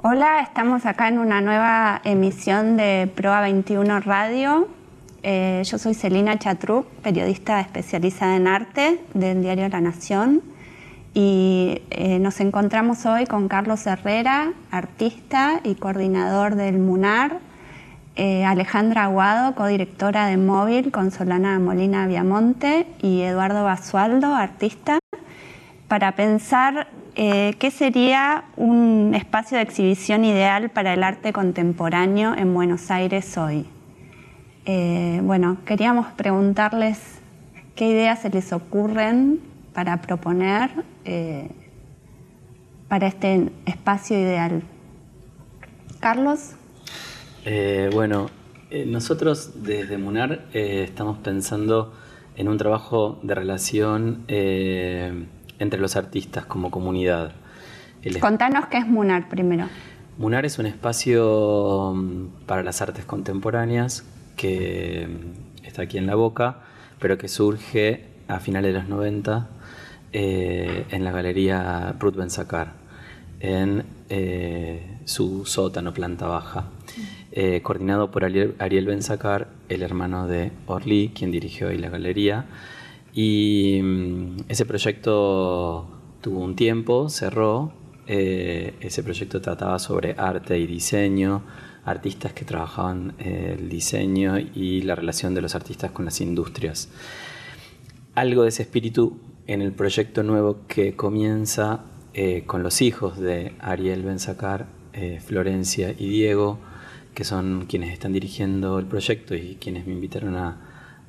Hola, estamos acá en una nueva emisión de Proa 21 Radio. Eh, yo soy Celina Chatrup, periodista especializada en arte del diario La Nación. Y eh, nos encontramos hoy con Carlos Herrera, artista y coordinador del MUNAR, eh, Alejandra Aguado, codirectora de Móvil con Solana Molina Viamonte y Eduardo Basualdo, artista, para pensar eh, ¿qué sería un espacio de exhibición ideal para el arte contemporáneo en Buenos Aires hoy? Eh, bueno, queríamos preguntarles qué ideas se les ocurren para proponer eh, para este espacio ideal. Carlos. bueno, nosotros desde MUNAR estamos pensando en un trabajo de relación entre los artistas como comunidad. Contanos qué es MUNAR primero. MUNAR es un espacio mm, para las artes contemporáneas que mm, está aquí en la boca, pero que surge a finales de los 90 eh, en la galería Ruth Benzacar, en eh, su sótano, planta baja, eh, coordinado por Ariel, Ariel Benzacar, el hermano de Orly, quien dirigió ahí la galería. Y mm, ese proyecto tuvo un tiempo, cerró. Eh, ese proyecto trataba sobre arte y diseño, artistas que trabajaban el diseño y la relación de los artistas con las industrias. Algo de ese espíritu en el proyecto nuevo que comienza eh, con los hijos de Ariel Benzacar, eh, Florencia y Diego, que son quienes están dirigiendo el proyecto y quienes me invitaron a,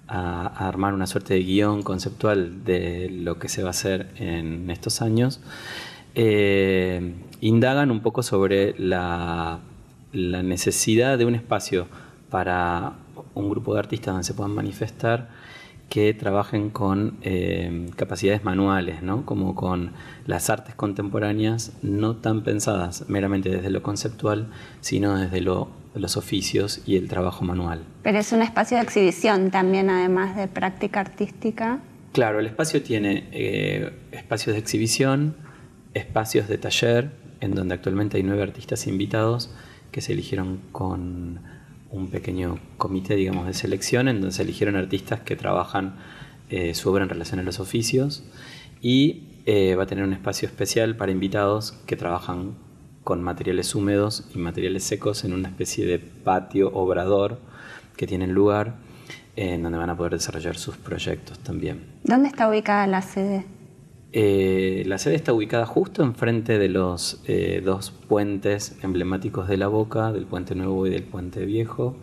a, armar una suerte de guion conceptual de lo que se va a hacer en estos años, eh, indagan un poco sobre la, necesidad de un espacio para un grupo de artistas donde se puedan manifestar que trabajen con eh, capacidades manuales, ¿no? como con las artes contemporáneas no tan pensadas meramente desde lo conceptual, sino desde lo los oficios y el trabajo manual. Pero es un espacio de exhibición también, además de práctica artística. Claro, el espacio tiene eh, espacios de exhibición, espacios de taller, en donde actualmente hay nueve artistas invitados que se eligieron con un pequeño comité, digamos, de selección, en donde se eligieron artistas que trabajan eh, su obra en relación a los oficios y eh, va a tener un espacio especial para invitados que trabajan con materiales húmedos y materiales secos en una especie de patio obrador que tienen lugar en donde van a poder desarrollar sus proyectos también. ¿Dónde está ubicada la sede? Eh, la sede está ubicada justo enfrente de los eh, dos puentes emblemáticos de La Boca, del Puente Nuevo y del Puente Viejo,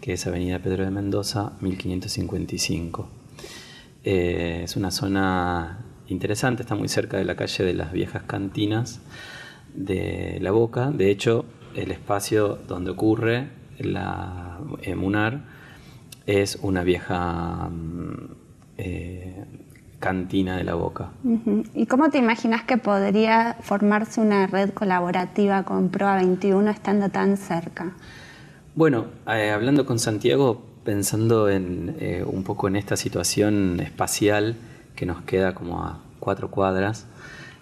que es Avenida Pedro de Mendoza, 1555. Eh, es una zona interesante, está muy cerca de la calle de las viejas cantinas de la boca. De hecho, el espacio donde ocurre la emunar es una vieja mm, cantina de la boca. ¿Y cómo te imaginas que podría formarse una red colaborativa con Proa 21 estando tan cerca? Bueno, eh, hablando con Santiago, pensando en eh, un poco en esta situación espacial que nos queda como a cuatro cuadras,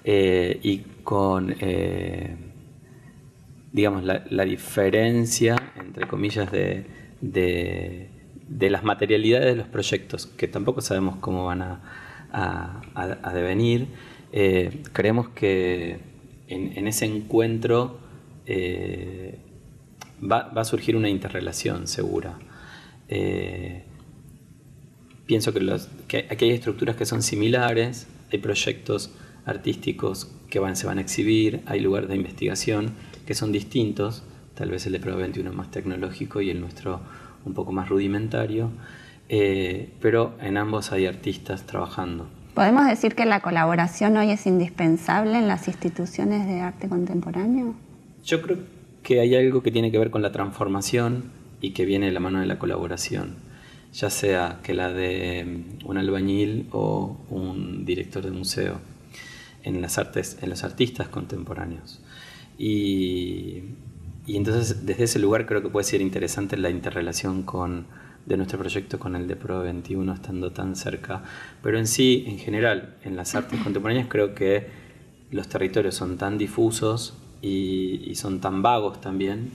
y con, eh, digamos, la, diferencia, entre comillas, de, de, las materialidades de los proyectos, que tampoco sabemos cómo van a, a, devenir. Eh, creemos que en, ese encuentro eh, va, va, a surgir una interrelación segura. pienso que, los, que aquí hay estructuras que son similares, hay proyectos artísticos que se van a exhibir, hay lugares de investigación que son distintos, tal vez el de Pro 21 más tecnológico y el nuestro un poco más rudimentario, eh, pero en ambos hay artistas trabajando. ¿Podemos decir que la colaboración hoy es indispensable en las instituciones de arte contemporáneo? Yo creo que hay algo que tiene que ver con la transformación y que viene de la mano de la colaboración, ya sea que la de un albañil o un director de museo en las artes, en los artistas contemporáneos. Y, y, entonces desde ese lugar creo que puede ser interesante la interrelación con, de nuestro proyecto con el de Pro 21 estando tan cerca. Pero en sí, en general, en las artes contemporáneas creo que los territorios son tan difusos y, son tan vagos también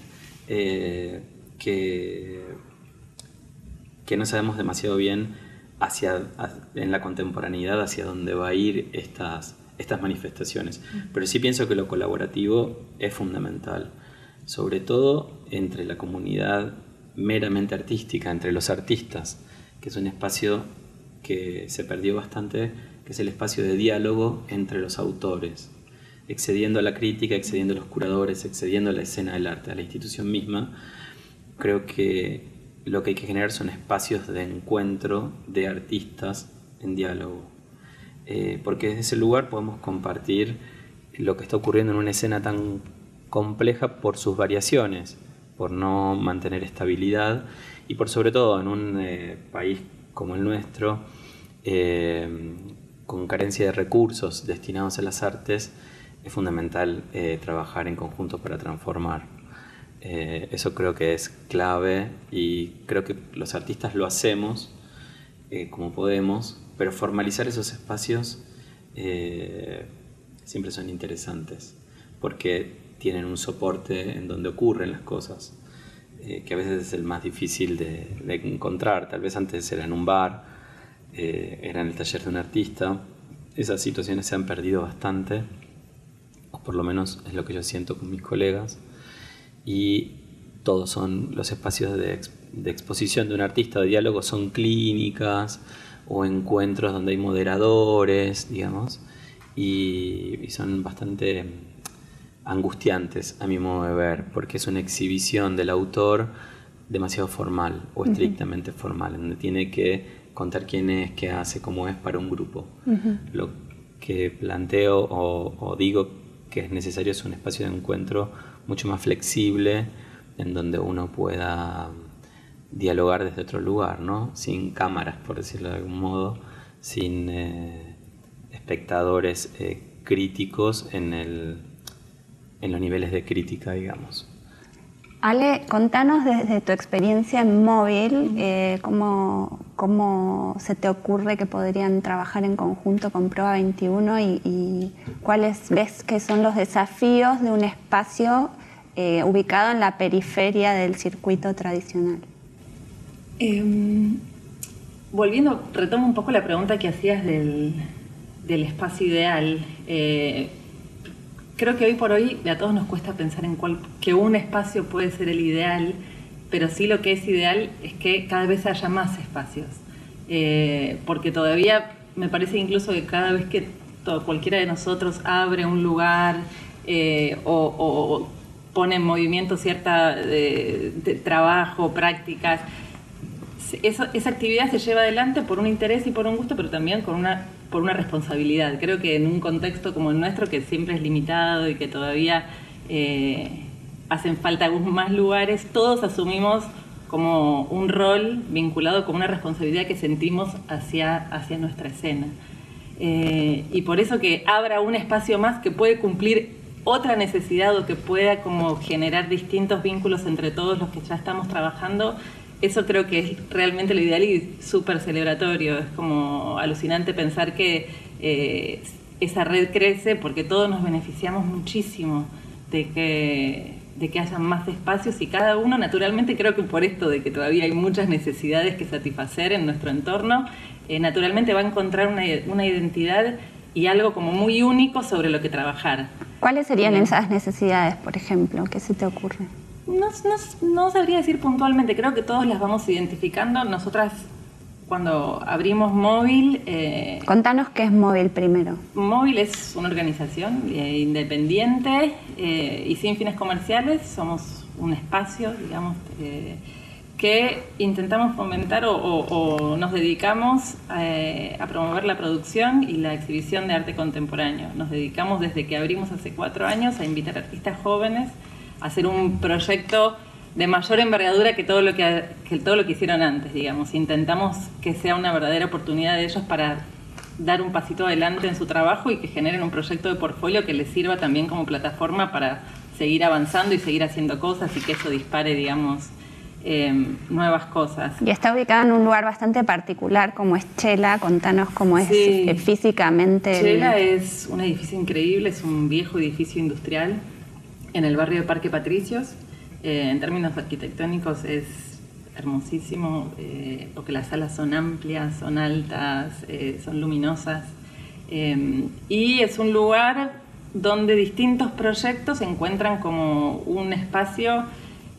eh, que, que no sabemos demasiado bien hacia, en la contemporaneidad hacia dónde va a ir estas, estas manifestaciones. Pero sí pienso que lo colaborativo es fundamental, sobre todo entre la comunidad meramente artística, entre los artistas, que es un espacio que se perdió bastante, que es el espacio de diálogo entre los autores, excediendo a la crítica, excediendo a los curadores, excediendo a la escena del arte, a la institución misma. Creo que lo que hay que generar son espacios de encuentro de artistas en diálogo, eh, porque desde ese lugar podemos compartir lo que está ocurriendo en una escena tan compleja por sus variaciones, por no mantener estabilidad y por sobre todo en un eh, país como el nuestro, eh, con carencia de recursos destinados a las artes, es fundamental eh, trabajar en conjunto para transformar. eso creo que es clave y creo que los artistas lo hacemos como podemos, pero formalizar esos espacios siempre son interesantes, porque tienen un soporte en donde ocurren las cosas, eh, que a veces es el más difícil de, encontrar. Tal vez antes era en un bar, eh, era en el taller de un artista. Esas situaciones se han perdido bastante, o por lo menos es lo que yo siento con mis colegas. Y todos son los espacios de, exposición de un artista, de diálogo, son clínicas o encuentros donde hay moderadores, digamos, y son bastante angustiantes a mi modo de ver, porque es una exhibición del autor demasiado formal o estrictamente formal, donde tiene que contar quién es, qué hace, cómo es para un grupo. Lo que planteo o, digo que es necesario es un espacio de encuentro mucho más flexible, en donde uno pueda dialogar desde otro lugar, ¿no? sin cámaras, por decirlo de algún modo, sin eh, espectadores eh, críticos en el en los niveles de crítica, digamos. Ale, contanos desde tu experiencia en móvil, eh, cómo, se te ocurre que podrían trabajar en conjunto con Proa 21 y, cuáles ves que son los desafíos de un espacio eh, ubicado en la periferia del circuito tradicional. Em, volviendo, retomo un poco la pregunta que hacías del, espacio ideal. Eh, creo que hoy por hoy a todos nos cuesta pensar en cuál, que un espacio puede ser el ideal, pero sí lo que es ideal es que cada vez haya más espacios. Eh, porque todavía me parece incluso que cada vez que cualquiera de nosotros abre un lugar eh, o, pone en movimiento cierta de, trabajo, prácticas, esa actividad se lleva adelante por un interés y por un gusto, pero también con una por una responsabilidad. Creo que en un contexto como el nuestro, que siempre es limitado y que todavía eh, hacen falta algunos más lugares, todos asumimos como un rol vinculado con una responsabilidad que sentimos hacia, hacia nuestra escena. Eh, y por eso que abra un espacio más que puede cumplir otra necesidad o que pueda como generar distintos vínculos entre todos los que ya estamos trabajando, eso creo que es realmente lo ideal y súper celebratorio. Es como alucinante pensar que eh, esa red crece porque todos nos beneficiamos muchísimo de que, de que haya más espacios y cada uno, naturalmente, creo que por esto de que todavía hay muchas necesidades que satisfacer en nuestro entorno, eh, naturalmente va a encontrar una, una identidad y algo como muy único sobre lo que trabajar. ¿Cuáles serían esas necesidades, por ejemplo? ¿Qué se te ocurre? No, no, sabría decir puntualmente, creo que todos las vamos identificando. Nosotras cuando abrimos Móvil... Eh, Contanos qué es Móvil primero. Móvil es una organización eh, independiente eh, y sin fines comerciales. Somos un espacio, digamos, que intentamos fomentar o, nos dedicamos a promover la producción y la exhibición de arte contemporáneo. Nos dedicamos desde que abrimos hace cuatro años a invitar artistas jóvenes hacer un proyecto de mayor envergadura que todo lo que, todo lo que hicieron antes, digamos. Intentamos que sea una verdadera oportunidad de ellos para dar un pasito adelante en su trabajo y que generen un proyecto de portfolio que les sirva también como plataforma para seguir avanzando y seguir haciendo cosas y que eso dispare, digamos, em, nuevas cosas. Y está ubicada en un lugar bastante particular como es Chela, contanos cómo es eh, físicamente. Chela es un edificio increíble, es un viejo edificio industrial en el barrio de Parque Patricios. Eh, en términos arquitectónicos es hermosísimo, eh, porque las salas son amplias, son altas, eh, son luminosas. y es un lugar donde distintos proyectos encuentran como un espacio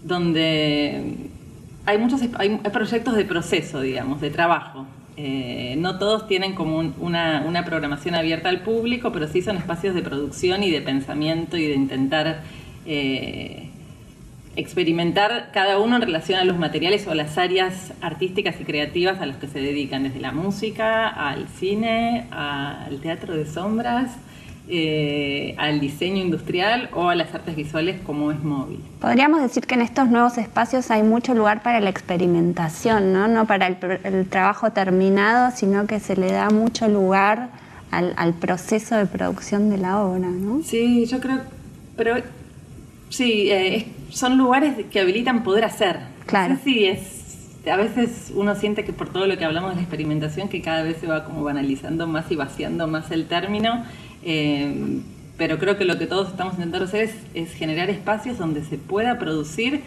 donde hay muchos hay proyectos de proceso, digamos, de trabajo. no todos tienen como una, una, programación abierta al público, pero sí son espacios de producción y de pensamiento y de intentar experimentar cada uno en relación a los materiales o las áreas artísticas y creativas a los que se dedican, desde la música, al cine, al teatro de sombras, eh, al diseño industrial o a las artes visuales como es móvil. Podríamos decir que en estos nuevos espacios hay mucho lugar para la experimentación, no, no para el, trabajo terminado, sino que se le da mucho lugar al, al proceso de producción de la obra. ¿no? Sí, yo creo, pero Sí, eh, son lugares que habilitan poder hacer. Claro. Sí, es. A veces uno siente que por todo lo que hablamos de la experimentación, que cada vez se va como banalizando más y vaciando más el término. Eh, pero creo que lo que todos estamos intentando hacer es, generar espacios donde se pueda producir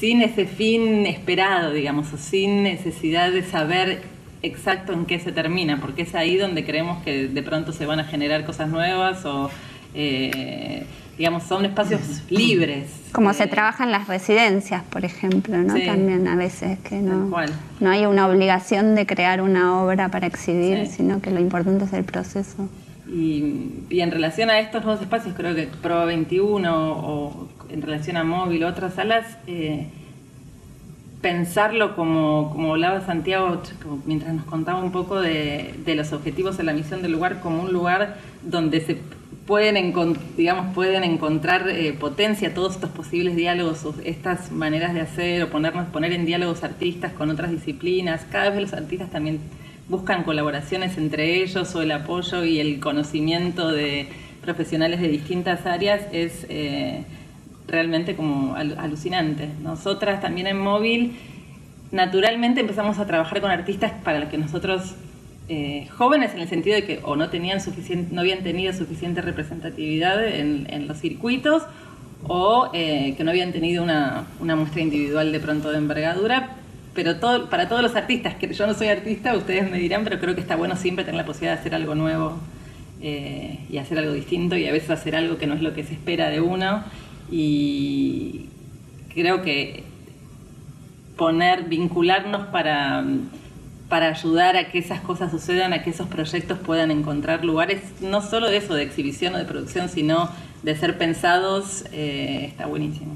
sin ese fin esperado, digamos, o sin necesidad de saber exacto en qué se termina, porque es ahí donde creemos que de pronto se van a generar cosas nuevas o eh, digamos, son espacios libres. Como se eh, trabaja en las residencias, por ejemplo, ¿no? También a veces que no, no hay una obligación de crear una obra para exhibir, sino que lo importante es el proceso. Y, en relación a estos nuevos espacios, creo que Pro 21 o en relación a móvil o otras salas, eh, pensarlo como, como hablaba Santiago mientras nos contaba un poco de, de los objetivos de la misión del lugar como un lugar donde se pueden, digamos, pueden encontrar eh, potencia todos estos posibles diálogos, estas maneras de hacer o ponernos, poner en diálogos artistas con otras disciplinas. Cada vez los artistas también buscan colaboraciones entre ellos o el apoyo y el conocimiento de profesionales de distintas áreas es eh, realmente como alucinante. Nosotras también en móvil naturalmente empezamos a trabajar con artistas para los que nosotros eh, jóvenes en el sentido de que o no tenían suficiente, no habían tenido suficiente representatividad en, los circuitos o eh, que no habían tenido una, muestra individual de pronto de envergadura. Pero para todos los artistas, que yo no soy artista, ustedes me dirán, pero creo que está bueno siempre tener la posibilidad de hacer algo nuevo eh, y hacer algo distinto y a veces hacer algo que no es lo que se espera de uno. Y creo que poner, vincularnos para para ayudar a que esas cosas sucedan, a que esos proyectos puedan encontrar lugares, no solo de eso, de exhibición o de producción, sino de ser pensados, eh, está buenísimo.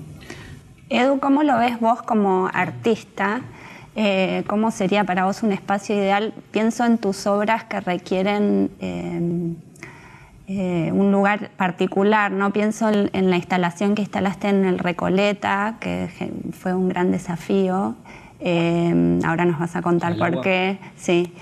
Edu, ¿cómo lo ves vos como artista? Eh, ¿Cómo sería para vos un espacio ideal? Pienso en tus obras que requieren eh, un lugar particular, ¿no? Pienso en, la instalación que instalaste en el Recoleta, que fue un gran desafío. Eh, ahora nos vas a contar por qué. Sí.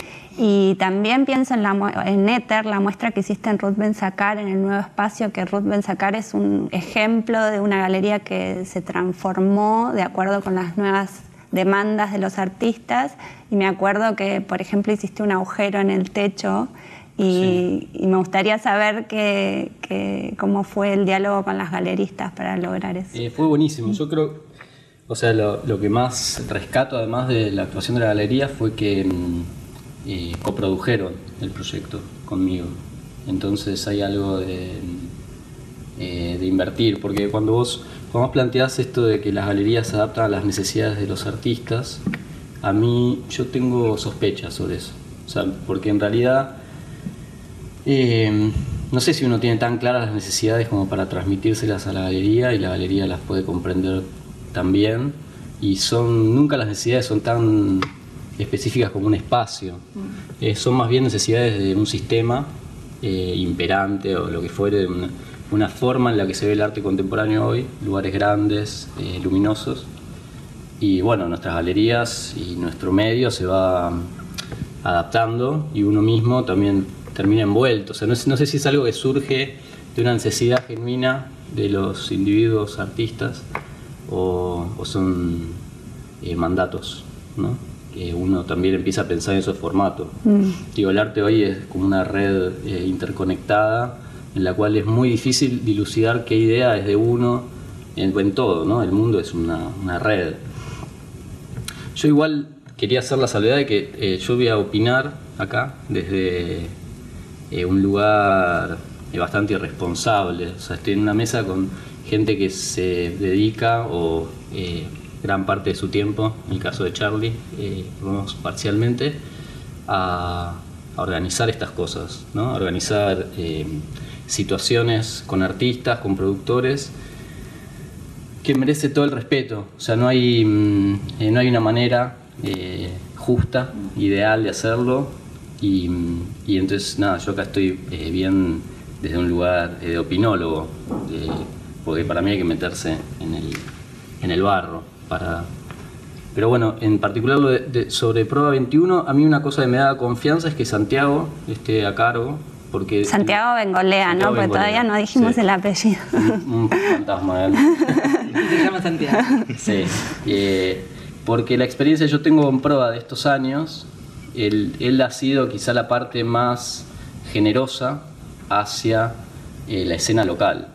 Y también pienso en, la, en Éter, la muestra que hiciste en Ruth Benzacar, en el nuevo espacio, que Ruth Benzacar es un ejemplo de una galería que se transformó de acuerdo con las nuevas demandas de los artistas. Y me acuerdo que, por ejemplo, hiciste un agujero en el techo y, me gustaría saber que, cómo fue el diálogo con las galeristas para lograr eso. Eh, fue buenísimo. Yo creo o sea, lo, que más rescato, además de la actuación de la galería, fue que mm, eh, coprodujeron el proyecto conmigo. Entonces hay algo de, eh, de invertir, porque cuando vos, cuando planteás esto de que las galerías se adaptan a las necesidades de los artistas, a mí yo tengo sospechas sobre eso. O sea, porque en realidad eh, no sé si uno tiene tan claras las necesidades como para transmitírselas a la galería y la galería las puede comprender también y son nunca las necesidades son tan específicas como un espacio. Mm. eh, son más bien necesidades de un sistema eh, imperante o lo que fuere una, forma en la que se ve el arte contemporáneo hoy lugares grandes eh, luminosos. Y bueno nuestras galerías y nuestro medio se va adaptando y uno mismo también termina envuelto. O sea no, no sé si es algo que surge de una necesidad genuina de los individuos artistas o, son eh, mandatos, ¿no? que uno también empieza a pensar en esos formatos. Mm. Digo, el arte hoy es como una red eh, interconectada en la cual es muy difícil dilucidar qué idea es de uno en, todo, ¿no? El mundo es una, red. Yo igual quería hacer la salvedad de que eh, yo voy a opinar acá desde eh, un lugar bastante irresponsable. O sea, estoy en una mesa con gente que se dedica o gran parte de su tiempo, en el caso de Charlie, eh, parcialmente, a, organizar estas cosas, ¿no? a organizar eh, situaciones con artistas, con productores, que merece todo el respeto. O sea, no hay, mm, eh, no hay una manera eh, justa, ideal de hacerlo. Y, y, entonces, nada, yo acá estoy bien desde un lugar de opinólogo, porque para mí hay que meterse en el, en el barro para... Pero bueno, en particular lo de, sobre Prueba 21, a mí una cosa que me da confianza es que Santiago esté a cargo, porque... Santiago Bengolea, ¿no? Porque todavía no dijimos el apellido. Un, fantasma, ¿eh? Se llama Santiago. Sí, eh, porque la experiencia que yo tengo con Prueba de estos años, él, él ha sido quizá la parte más generosa hacia eh, la escena local.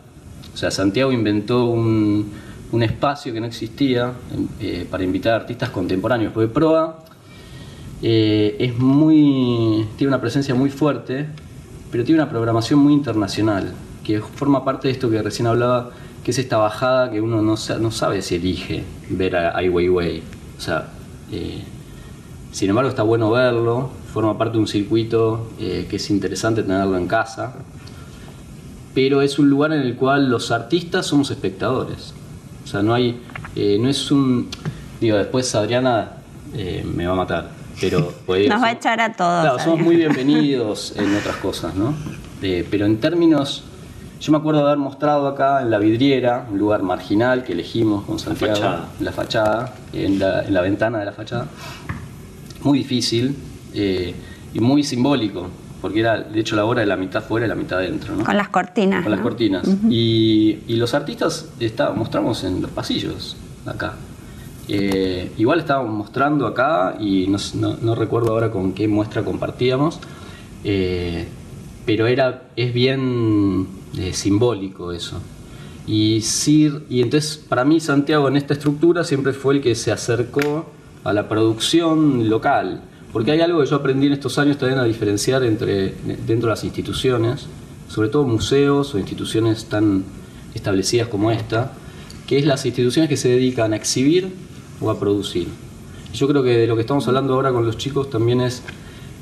O sea, Santiago inventó un, un espacio que no existía eh, para invitar artistas contemporáneos, porque Proa eh, es muy, tiene una presencia muy fuerte, pero tiene una programación muy internacional, que forma parte de esto que recién hablaba, que es esta bajada que uno no, no sabe si elige ver a Ai Weiwei. O sea, eh, sin embargo está bueno verlo, forma parte de un circuito que es interesante tenerlo en casa, pero es un lugar en el cual los artistas somos espectadores. O sea, no hay, eh, no es un, digo, después Adriana eh, me va a matar, pero... Pues, Nos va a echar a todos. Claro, somos muy bienvenidos en otras cosas, ¿no? Eh, pero en términos, yo me acuerdo de haber mostrado acá en la vidriera, un lugar marginal que elegimos con Santiago, la fachada, en la, en la ventana de la fachada, muy difícil y muy simbólico, porque era de hecho la obra de la mitad fuera y la mitad dentro. ¿no? Con las cortinas. Con las cortinas. y, y, los artistas está, mostramos en los pasillos acá. Eh, igual estábamos mostrando acá y no, no, recuerdo ahora con qué muestra compartíamos, eh, pero era, es bien eh, simbólico eso. Y, Sir, y entonces para mí Santiago en esta estructura siempre fue el que se acercó a la producción local porque hay algo que yo aprendí en estos años también a diferenciar entre dentro de las instituciones, sobre todo museos o instituciones tan establecidas como esta, que es las instituciones que se dedican a exhibir o a producir. Yo creo que de lo que estamos hablando ahora con los chicos también es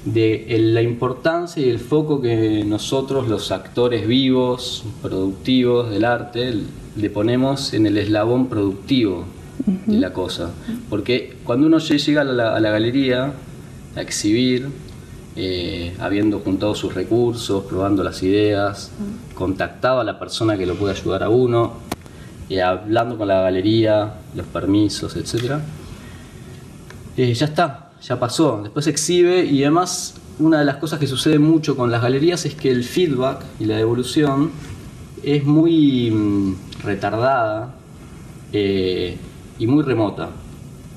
de la importancia y el foco que nosotros, los actores vivos, productivos del arte, le ponemos en el eslabón productivo de la cosa. Porque cuando uno llega a la, a la galería, a exhibir, eh, habiendo juntado sus recursos, probando las ideas, contactado a la persona que lo puede ayudar a uno, eh, hablando con la galería, los permisos, etc. Eh, ya está, ya pasó. Después exhibe y además una de las cosas que sucede mucho con las galerías es que el feedback y la devolución es muy mm, retardada y muy remota.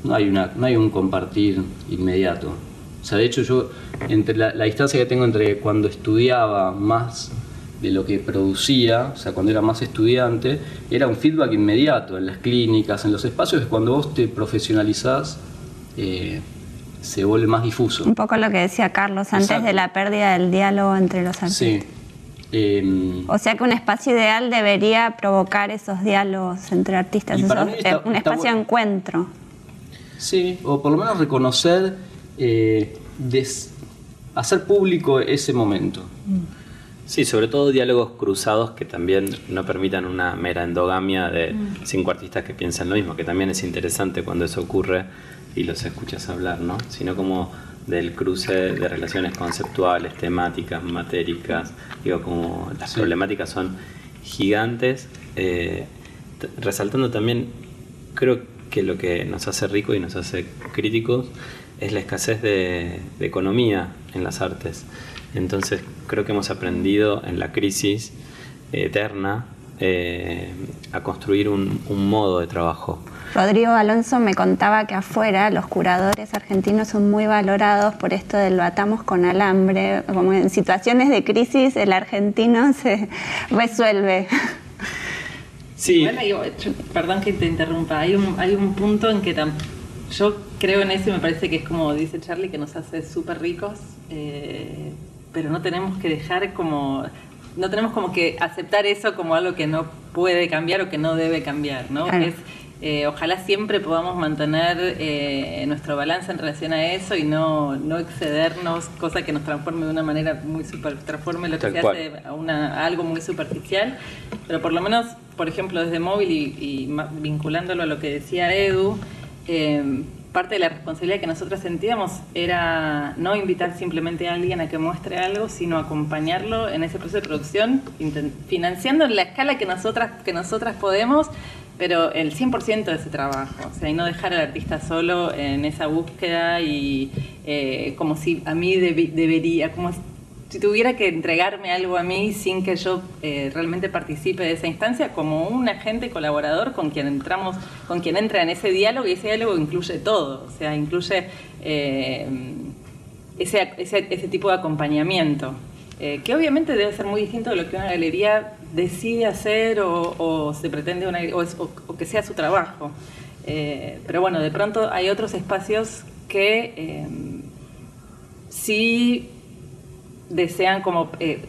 No hay, una, no hay un compartir inmediato. O sea, de hecho yo, entre la, distancia que tengo entre cuando estudiaba más de lo que producía, o sea, cuando era más estudiante, era un feedback inmediato en las clínicas, en los espacios, es cuando vos te profesionalizás, eh, se vuelve más difuso. Un poco lo que decía Carlos antes de la pérdida del diálogo entre los artistas. Sí. Em, o sea que un espacio ideal debería provocar esos diálogos entre artistas, eh, un espacio de encuentro. Sí, o por lo menos reconocer eh, hacer público ese momento. Sí, sobre todo diálogos cruzados que también no permitan una mera endogamia de mm. cinco artistas que piensan lo mismo, que también es interesante cuando eso ocurre y los escuchas hablar, ¿no? Sino como del cruce de relaciones conceptuales, temáticas, matéricas, digo, como las problemáticas son gigantes, eh, resaltando también, creo que lo que nos hace rico y nos hace críticos es la escasez de, economía en las artes. Entonces creo que hemos aprendido en la crisis eterna eh, a construir un, modo de trabajo. Rodrigo Alonso me contaba que afuera los curadores argentinos son muy valorados por esto del lo atamos con alambre, como en situaciones de crisis el argentino se resuelve. Sí. perdón que te interrumpa, hay un, hay un punto en que yo creo en eso y me parece que es como dice Charlie, que nos hace súper ricos, eh, pero no tenemos que dejar como, no tenemos como que aceptar eso como algo que no puede cambiar o que no debe cambiar, ¿no? Es, eh, ojalá siempre podamos mantener eh, nuestro balance en relación a eso y no, no excedernos, cosa que nos transforme de una manera muy super, transforme lo que se hace a, una, algo muy superficial, pero por lo menos, por ejemplo, desde móvil y, vinculándolo a lo que decía Edu, eh, parte de la responsabilidad que nosotros sentíamos era no invitar simplemente a alguien a que muestre algo, sino acompañarlo en ese proceso de producción, financiando en la escala que nosotras, que nosotras podemos, pero el 100% de ese trabajo, o sea, y no dejar al artista solo en esa búsqueda y eh, como si a mí debería, como si tuviera que entregarme algo a mí sin que yo eh, realmente participe de esa instancia, como un agente colaborador con quien entramos, con quien entra en ese diálogo y ese diálogo incluye todo, o sea, incluye eh, ese, ese, ese tipo de acompañamiento. que obviamente debe ser muy distinto de lo que una galería decide hacer o, se pretende una, o, que sea su trabajo. Eh, pero bueno, de pronto hay otros espacios que eh, sí desean como eh,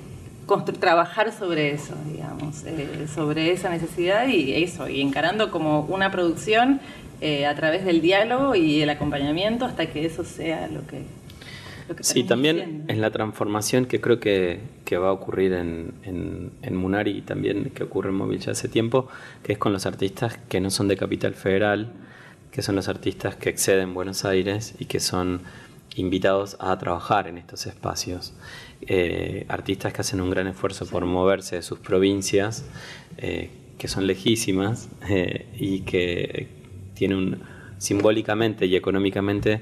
trabajar sobre eso, digamos, sobre esa necesidad y eso, y encarando como una producción a través del diálogo y el acompañamiento hasta que eso sea lo que Sí, también en la transformación que creo que, va a ocurrir en, en, Munari y también que ocurre en Móvil ya hace tiempo, que es con los artistas que no son de Capital Federal, que son los artistas que exceden Buenos Aires y que son invitados a trabajar en estos espacios. Eh, artistas que hacen un gran esfuerzo por moverse de sus provincias, eh, que son lejísimas eh, y que tienen simbólicamente y económicamente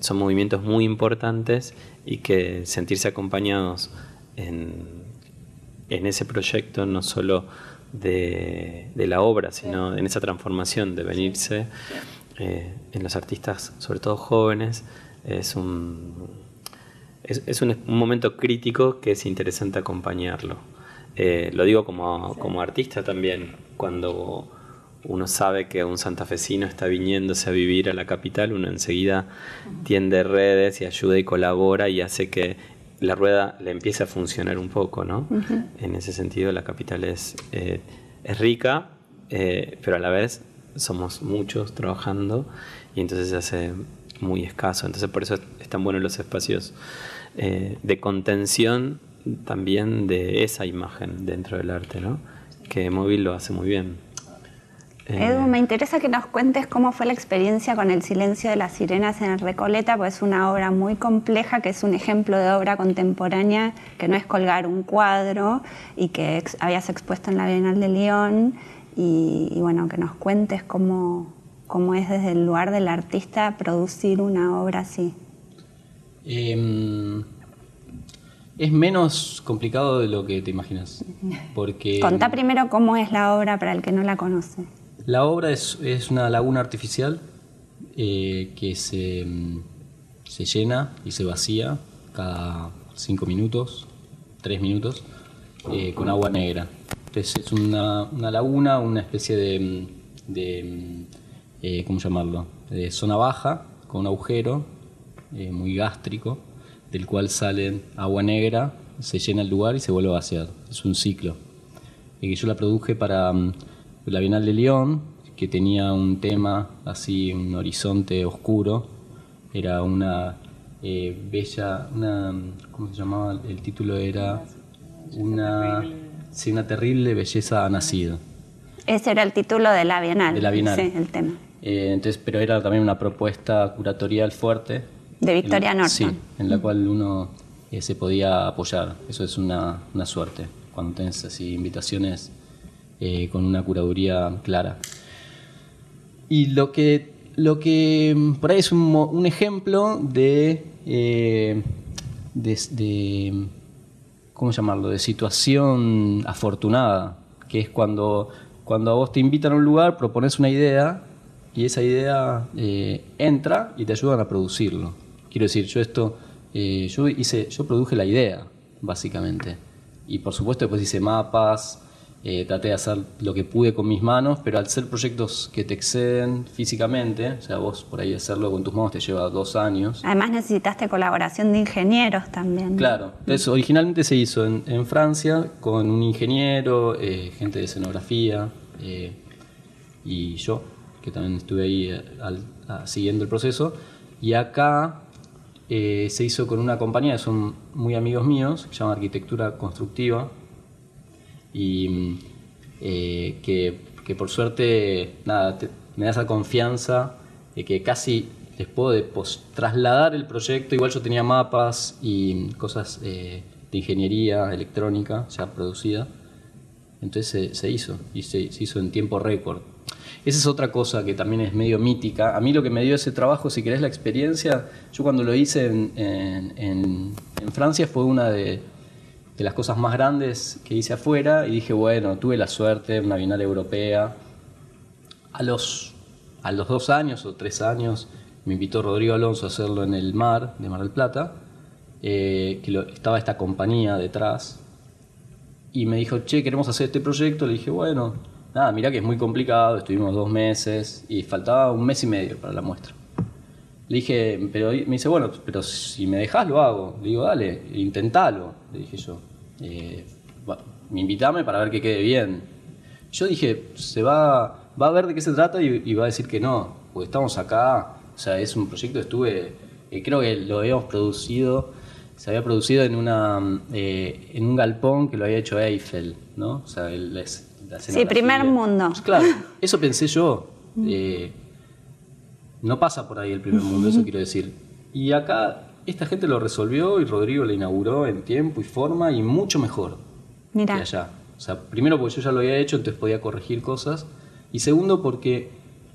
son movimientos muy importantes y que sentirse acompañados en, ese proyecto, no solo de, la obra, sino en esa transformación de venirse en los artistas, sobre todo jóvenes, es un, es, un, momento crítico que es interesante acompañarlo. Eh, lo digo como, como artista también, cuando uno sabe que un santafesino está viniéndose a vivir a la capital, uno enseguida tiende redes y ayuda y colabora y hace que la rueda le empiece a funcionar un poco, ¿no? En ese sentido la capital es, eh, es rica, eh, pero a la vez somos muchos trabajando y entonces se hace muy escaso. Entonces por eso están buenos los espacios eh, de contención también de esa imagen dentro del arte, ¿no? Que Móvil lo hace muy bien. Edu, me interesa que nos cuentes cómo fue la experiencia con El silencio de las sirenas en el Recoleta, pues es una obra muy compleja, que es un ejemplo de obra contemporánea, que no es colgar un cuadro y que habías expuesto en la Bienal de León. Y, bueno, que nos cuentes cómo, cómo, es desde el lugar del artista producir una obra así. Em, es menos complicado de lo que te imaginas. Porque... Contá primero cómo es la obra para el que no la conoce. La obra es, una laguna artificial eh, que se, llena y se vacía cada cinco minutos, tres minutos, eh, con agua negra. Entonces es una, laguna, una especie de, eh, ¿cómo llamarlo? De zona baja, con un agujero muy gástrico, del cual sale agua negra, se llena el lugar y se vuelve a vaciar. Es un ciclo. Y yo la produje para la Bienal de León, que tenía un tema así, un horizonte oscuro, era una eh, bella, una, ¿cómo se llamaba? El título era una, sí, una terrible belleza ha nacido. Ese era el título de la Bienal. De la Bienal. Sí, el tema. Eh, entonces, pero era también una propuesta curatorial fuerte. De Victoria Norton. Sí, en la cual uno eh, se podía apoyar. Eso es una, una suerte, cuando tienes así invitaciones eh, con una curaduría clara. Y lo que, lo que mm, por ahí es un, ejemplo de, eh, de, ¿cómo llamarlo?, de situación afortunada, que es cuando, cuando a vos te invitan a un lugar, propones una idea y esa idea eh, entra y te ayudan a producirlo. Quiero decir, yo esto, yo hice, yo produje la idea, básicamente. Y por supuesto después hice mapas, eh, traté de hacer lo que pude con mis manos, pero al ser proyectos que te exceden físicamente, o sea, vos por ahí hacerlo con tus manos te lleva dos años. Además necesitaste colaboración de ingenieros también. ¿no? Claro, entonces originalmente se hizo en, en Francia con un ingeniero, eh, gente de escenografía eh, y yo, que también estuve ahí eh, al- a- siguiendo el proceso. Y acá eh, se hizo con una compañía son muy amigos míos, que se llama Arquitectura Constructiva, y mm, eh, que, que por suerte nada, te- me da esa confianza de que casi les puedo de- pos- trasladar el proyecto. Igual yo tenía mapas y cosas eh, de ingeniería electrónica ya producida. Entonces se, se hizo y se, se hizo en tiempo récord. Esa es otra cosa que también es medio mítica. A mí lo que me dio ese trabajo, si querés la experiencia, yo cuando lo hice en, en- Francia fue una de, de las cosas más grandes que hice afuera y dije, bueno, tuve la suerte, una bienal europea. A los, a los dos años o tres años me invitó Rodrigo Alonso a hacerlo en el mar de Mar del Plata, eh, que estaba esta compañía detrás y me dijo, che, queremos hacer este proyecto. Le dije, bueno, nada, mirá que es muy complicado, estuvimos dos meses y faltaba un mes y medio para la muestra. Le dije, pero me dice, bueno, pero si me dejas lo hago. Le digo, dale, intentalo, le dije yo. Eh, invitame para ver que quede bien. Yo dije, se va, va a ver de qué se trata y, va a decir que no, porque estamos acá, o sea, es un proyecto, estuve, eh, creo que lo habíamos producido, se había producido en, una, eh, en un galpón que lo había hecho Eiffel, ¿no? O sea, el, la Sí, primer mundo. Pues claro, eso pensé yo. eh, no pasa por ahí el primer mundo, eso quiero decir. Y acá esta gente lo resolvió y Rodrigo lo inauguró en tiempo y forma y mucho mejor Mira. que allá. O sea, primero porque yo ya lo había hecho, entonces podía corregir cosas. Y segundo porque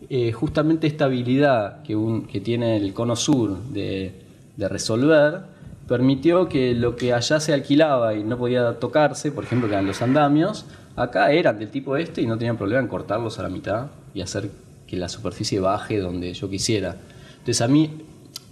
eh, justamente esta habilidad que, un- que tiene el Cono Sur de, de resolver permitió que lo que allá se alquilaba y no podía tocarse, por ejemplo, que eran los andamios, acá eran del tipo este y no tenían problema en cortarlos a la mitad y hacer que la superficie baje donde yo quisiera. Entonces a mí,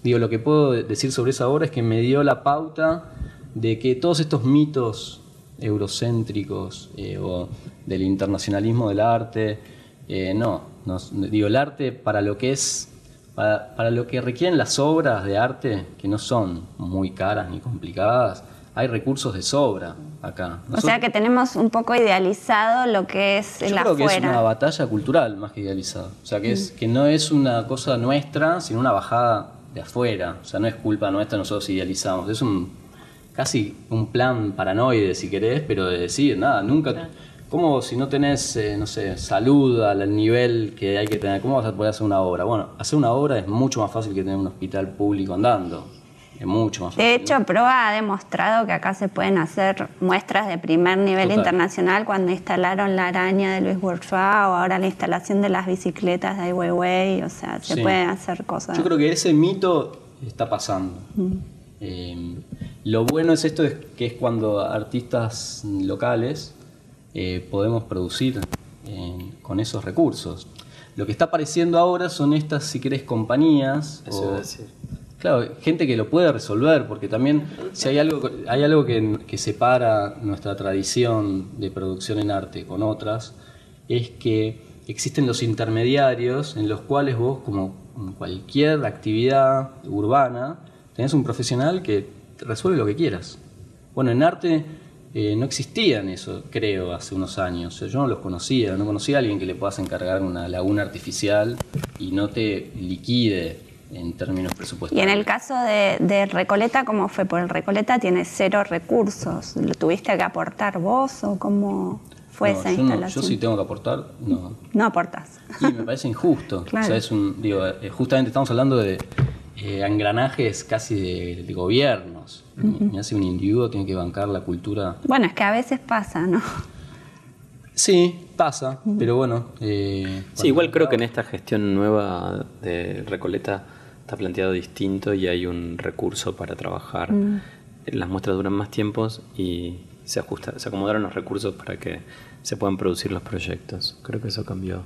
digo, lo que puedo decir sobre esa obra es que me dio la pauta de que todos estos mitos eurocéntricos eh, o del internacionalismo del arte, eh, no, no, digo, el arte para lo que es, para, para lo que requieren las obras de arte, que no son muy caras ni complicadas, hay recursos de sobra acá. O sea que tenemos un poco idealizado lo que es el Yo creo que es una batalla cultural más que idealizada. O sea, que, es, que no es una cosa nuestra, sino una bajada de afuera. O sea, no es culpa nuestra, nosotros idealizamos. Es un casi un plan paranoide, si querés, pero de decir, nada, nunca... ¿Cómo si no tenés, eh, no sé, salud al nivel que hay que tener? ¿Cómo vas a poder hacer una obra? Bueno, hacer una obra es mucho más fácil que tener un hospital público andando. Es mucho más fácil. De hecho, Proa ha demostrado que acá se pueden hacer muestras de primer nivel Total. internacional cuando instalaron la araña de Luis Bourgeois o ahora la instalación de las bicicletas de Ai Weiwei. O sea, se Sí. pueden hacer cosas. Yo creo que ese mito está pasando. Eh, lo bueno es esto, es que es cuando artistas locales eh, podemos producir eh, con esos recursos. Lo que está apareciendo ahora son estas, si querés, compañías. Eso o- decir. Claro, gente que lo puede resolver, porque también si hay algo, hay algo que, separa nuestra tradición de producción en arte con otras, es que existen los intermediarios en los cuales vos, como cualquier actividad urbana, tenés un profesional que resuelve lo que quieras. Bueno, en arte eh, no existían eso, creo, hace unos años. Yo no los conocía, no conocía a alguien que le puedas encargar una laguna artificial y no te liquide en términos Y presupuestarios. en el caso de, de Recoleta, ¿cómo fue? Por el Recoleta tiene cero recursos. ¿Lo tuviste que aportar vos o cómo fue No, esa yo, no- instalación? yo sí tengo que aportar, no. No aportas. Y me parece injusto. Claro. O sea, es un, digo, eh, justamente estamos hablando de eh, engranajes casi de, de gobiernos. Me hace un individuo tiene que bancar la cultura. Bueno, es que a veces pasa, ¿no? Sí, pasa, pero bueno. eh, Sí, igual creo que en esta gestión nueva de Recoleta está planteado distinto y hay un recurso para trabajar. Las muestras duran más tiempos y se ajusta, se acomodaron los recursos para que se puedan producir los proyectos. Creo que eso cambió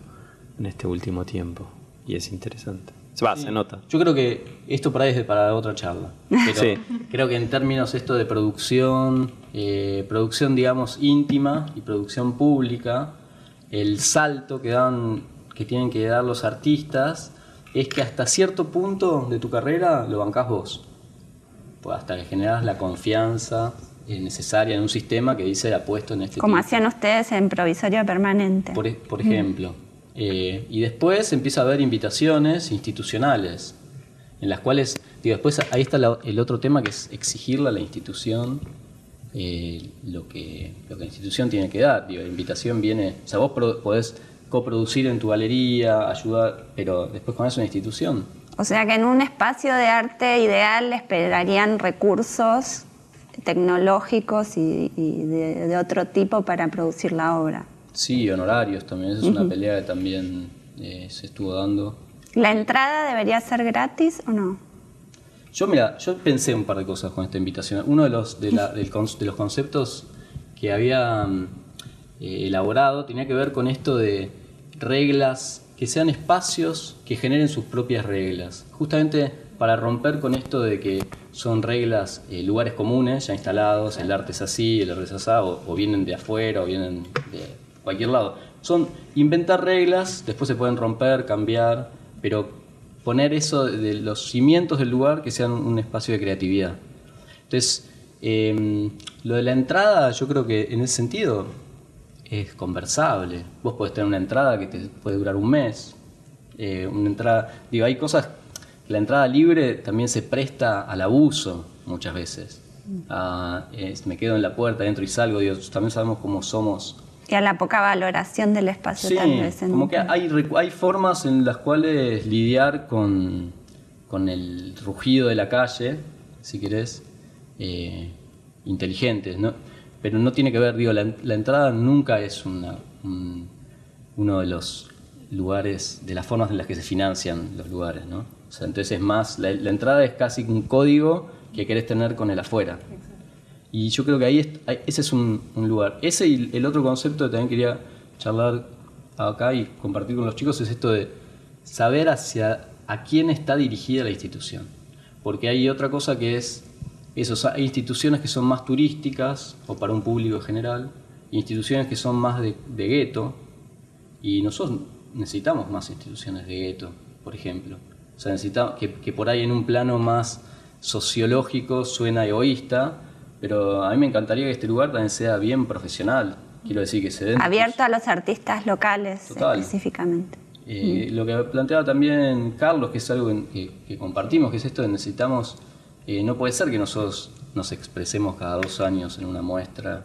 en este último tiempo y es interesante. Se va, se nota. Yo creo que esto por ahí es para otra charla. Pero Sí. creo que en términos esto de producción, eh, producción digamos íntima y producción pública, el salto que dan, que tienen que dar los artistas es que hasta cierto punto de tu carrera lo bancás vos. Pues hasta que generas la confianza eh, necesaria en un sistema que dice apuesto en este Como tipo". hacían ustedes en provisorio permanente. por, e- por ejemplo. Eh, y después empieza a haber invitaciones institucionales, en las cuales, digo, después ahí está la- el otro tema que es exigirle a la institución eh, lo, que, lo que la institución tiene que dar. Digo, la invitación viene, o sea, vos podés coproducir en tu galería, ayudar, pero después con eso una institución. O sea que en un espacio de arte ideal esperarían recursos tecnológicos y, y de, de otro tipo para producir la obra. Sí, honorarios también, esa es una pelea que también eh, se estuvo dando. ¿La entrada debería ser gratis o no? Yo, mira, yo pensé un par de cosas con esta invitación. Uno de los, de, la- del con- de los conceptos que había mm, eh, elaborado tenía que ver con esto de reglas, que sean espacios que generen sus propias reglas. Justamente para romper con esto de que son reglas, eh, lugares comunes ya instalados, el arte es así, el arte es así, o, vienen de afuera o vienen de cualquier lado. Son inventar reglas, después se pueden romper, cambiar, pero poner eso de de los cimientos del lugar que sean un espacio de creatividad. Entonces, eh, lo de la entrada, yo creo que en ese sentido es conversable. Vos podés tener una entrada que te puede durar un mes. eh, una entrada, digo, hay cosas, la entrada libre también se presta al abuso muchas veces. Ah, es- me quedo en la puerta, entro y salgo, digo, también sabemos cómo somos Y a la poca valoración del espacio Sí, tal vez. en- como que hay, hay formas en las cuales lidiar con, con el rugido de la calle, si querés, eh, inteligentes, ¿no? Pero no tiene que ver, digo, la, la entrada nunca es una, un- uno de los lugares, de las formas en las que se financian los lugares, ¿no? O sea, entonces es más, la, la entrada es casi un código que querés tener con el afuera. Y yo creo que ahí es- ahí- ese es un, un lugar. Ese y el otro concepto que también quería charlar acá y compartir con los chicos es esto de saber hacia a quién está dirigida la institución. Porque hay otra cosa que es, eso, hay instituciones que son más turísticas o para un público general, instituciones que son más de, de gueto, y nosotros necesitamos más instituciones de gueto, por ejemplo. O sea, necesitamos que, que por ahí en un plano más sociológico suena egoísta, pero a mí me encantaría que este lugar también sea bien profesional. Quiero decir que se den... Abierto a los artistas locales Total. específicamente. Eh, Lo que planteaba también Carlos, que es algo que- que compartimos, que es esto de necesitamos, eh, no puede ser que nosotros nos expresemos cada dos años en una muestra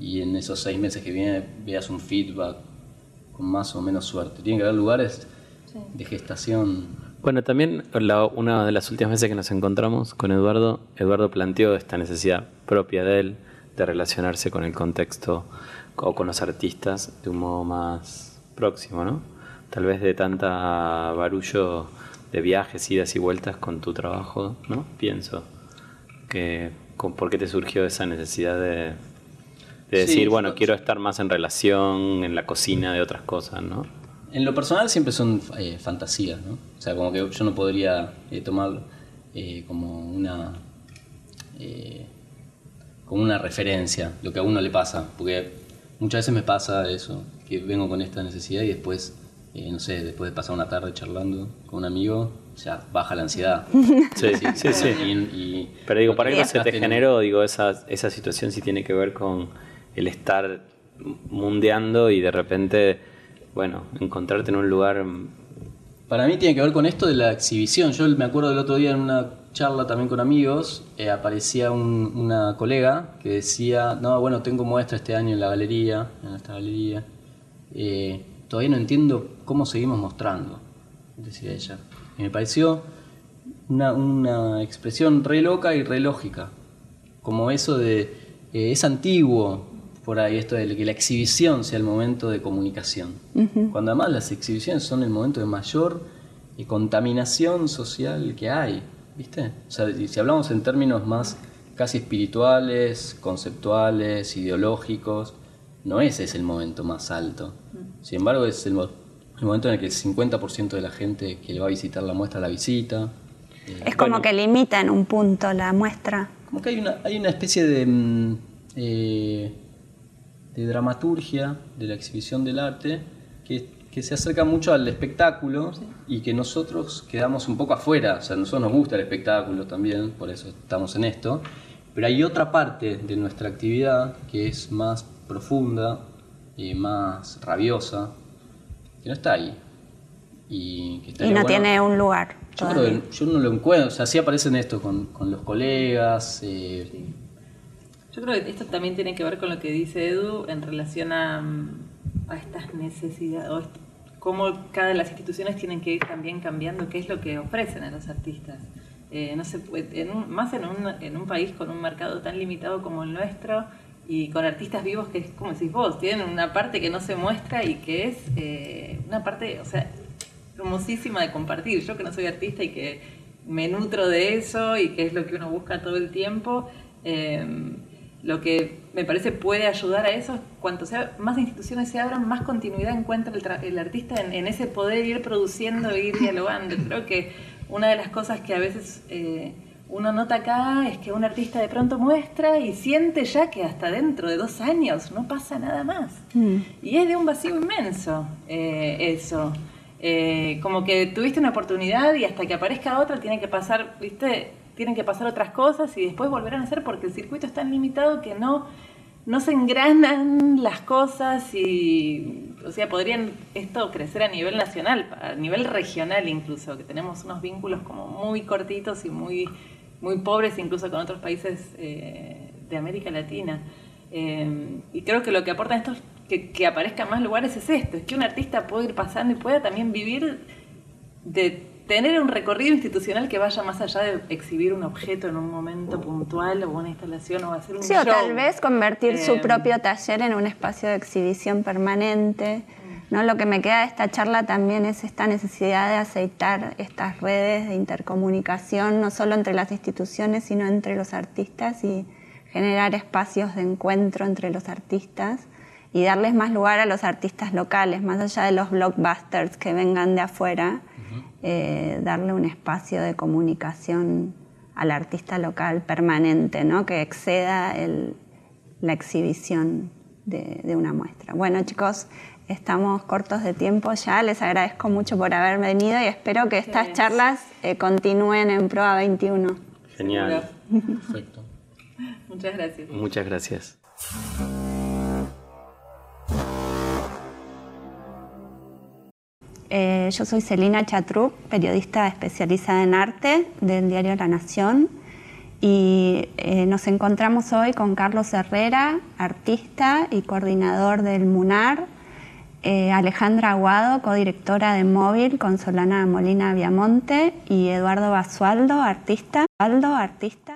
y en esos seis meses que viene veas un feedback con más o menos suerte. Tiene que haber lugares de gestación. Bueno, también la- una de las últimas veces que nos encontramos con Eduardo, Eduardo planteó esta necesidad propia de él de relacionarse con el contexto o con los artistas de un modo más próximo, ¿no? Tal vez de tanta barullo de viajes, idas y vueltas con tu trabajo, ¿no? Pienso que con, ¿por qué te surgió esa necesidad de, de Sí, decir, bueno, quiero estar más en relación, en la cocina de otras cosas, ¿no? En lo personal siempre son eh, fantasías, ¿no? O sea, como que yo no podría eh, tomarlo eh, como una como una referencia, lo que a uno le pasa, porque muchas veces me pasa eso, que vengo con esta necesidad y después, eh, no sé, después de pasar una tarde charlando con un amigo, ya baja la ansiedad. Sí, sí, sí. Y, y- Pero digo, ¿para qué se te generó, digo, esa, esa situación si tiene que ver con el estar mundeando y de repente, bueno, encontrarte en un lugar... Para mí tiene que ver con esto de la exhibición. Yo me acuerdo del otro día en una charla también con amigos, eh, aparecía un- una colega que decía, no, bueno, tengo muestra este año en la galería, en esta galería. Eh, todavía no entiendo cómo seguimos mostrando, decía ella. Y me pareció una, una expresión re loca y re lógica. Como eso de, eh, es antiguo por ahí, esto de que la exhibición sea el momento de comunicación. Cuando además las exhibiciones son el momento de mayor eh, contaminación social que hay, ¿viste? O sea, si hablamos en términos más casi espirituales, conceptuales, ideológicos, no ese es el momento más alto. Sin embargo, es el mo- el momento en el que el 50% de la gente que le va a visitar la muestra la visita. Eh, es como que limita en un punto la muestra. Como que hay una, hay una especie de, mm, eh, de dramaturgia de la exhibición del arte que, que se acerca mucho al espectáculo y que nosotros quedamos un poco afuera. O sea, a nosotros nos gusta el espectáculo también, por eso estamos en esto. Pero hay otra parte de nuestra actividad que es más profunda, y más rabiosa, que no está ahí. Y, que no tiene un lugar. Yo, creo que, yo no lo encuentro, o sea, sí aparecen esto con, con los colegas. Eh. Yo creo que esto también tiene que ver con lo que dice Edu en relación a, a estas necesidades, o cómo cada de las instituciones tienen que ir también cambiando qué es lo que ofrecen a los artistas. Eh, no se puede, en más en un, en un país con un mercado tan limitado como el nuestro, y con artistas vivos que es como decís vos, tienen una parte que no se muestra y que es eh, una parte, o sea, hermosísima de compartir. Yo que no soy artista y que me nutro de eso y que es lo que uno busca todo el tiempo, em, lo que me parece puede ayudar a eso es cuanto más instituciones se abran, más continuidad encuentra el, artista en, ese poder ir produciendo e ir dialogando. Creo que una de las cosas que a veces... Eh, uno nota acá es que un artista de pronto muestra y siente ya que hasta dentro de dos años no pasa nada más. Mm. Y es de un vacío inmenso eh, eso. Eh, como que tuviste una oportunidad y hasta que aparezca otra tiene que pasar, viste, tienen que pasar otras cosas y después volver a hacer porque el circuito es tan limitado que no, no se engranan las cosas y, o sea, podrían esto crecer a nivel nacional, a nivel regional incluso, que tenemos unos vínculos como muy cortitos y muy muy pobres incluso con otros países eh, de América Latina. Eh, y creo que lo que aporta esto que, que aparezcan más lugares es esto, es que un artista pueda ir pasando y pueda también vivir de tener un recorrido institucional que vaya más allá de exhibir un objeto en un momento puntual o una instalación o hacer un sí, o tal vez convertir su eh, propio taller en un espacio de exhibición permanente. ¿No? Lo que me queda de esta charla también es esta necesidad de aceitar estas redes de intercomunicación, no solo entre las instituciones, sino entre los artistas y generar espacios de encuentro entre los artistas y darles más lugar a los artistas locales, más allá de los blockbusters que vengan de afuera, eh, darle un espacio de comunicación al artista local permanente, ¿no? que exceda la exhibición de, de, una muestra. Bueno chicos, Estamos cortos de tiempo ya, les agradezco mucho por haber venido y espero que estas charlas eh, continúen en Proa 21. Genial. Perfecto. Muchas gracias. Muchas gracias. Eh, yo soy Celina Chatrup, periodista especializada en arte del diario La Nación y eh, nos encontramos hoy con Carlos Herrera, artista y coordinador del MUNAR, eh, Alejandra Aguado, codirectora de Móvil con Solana Molina Viamonte y Eduardo Basualdo, artista. artista.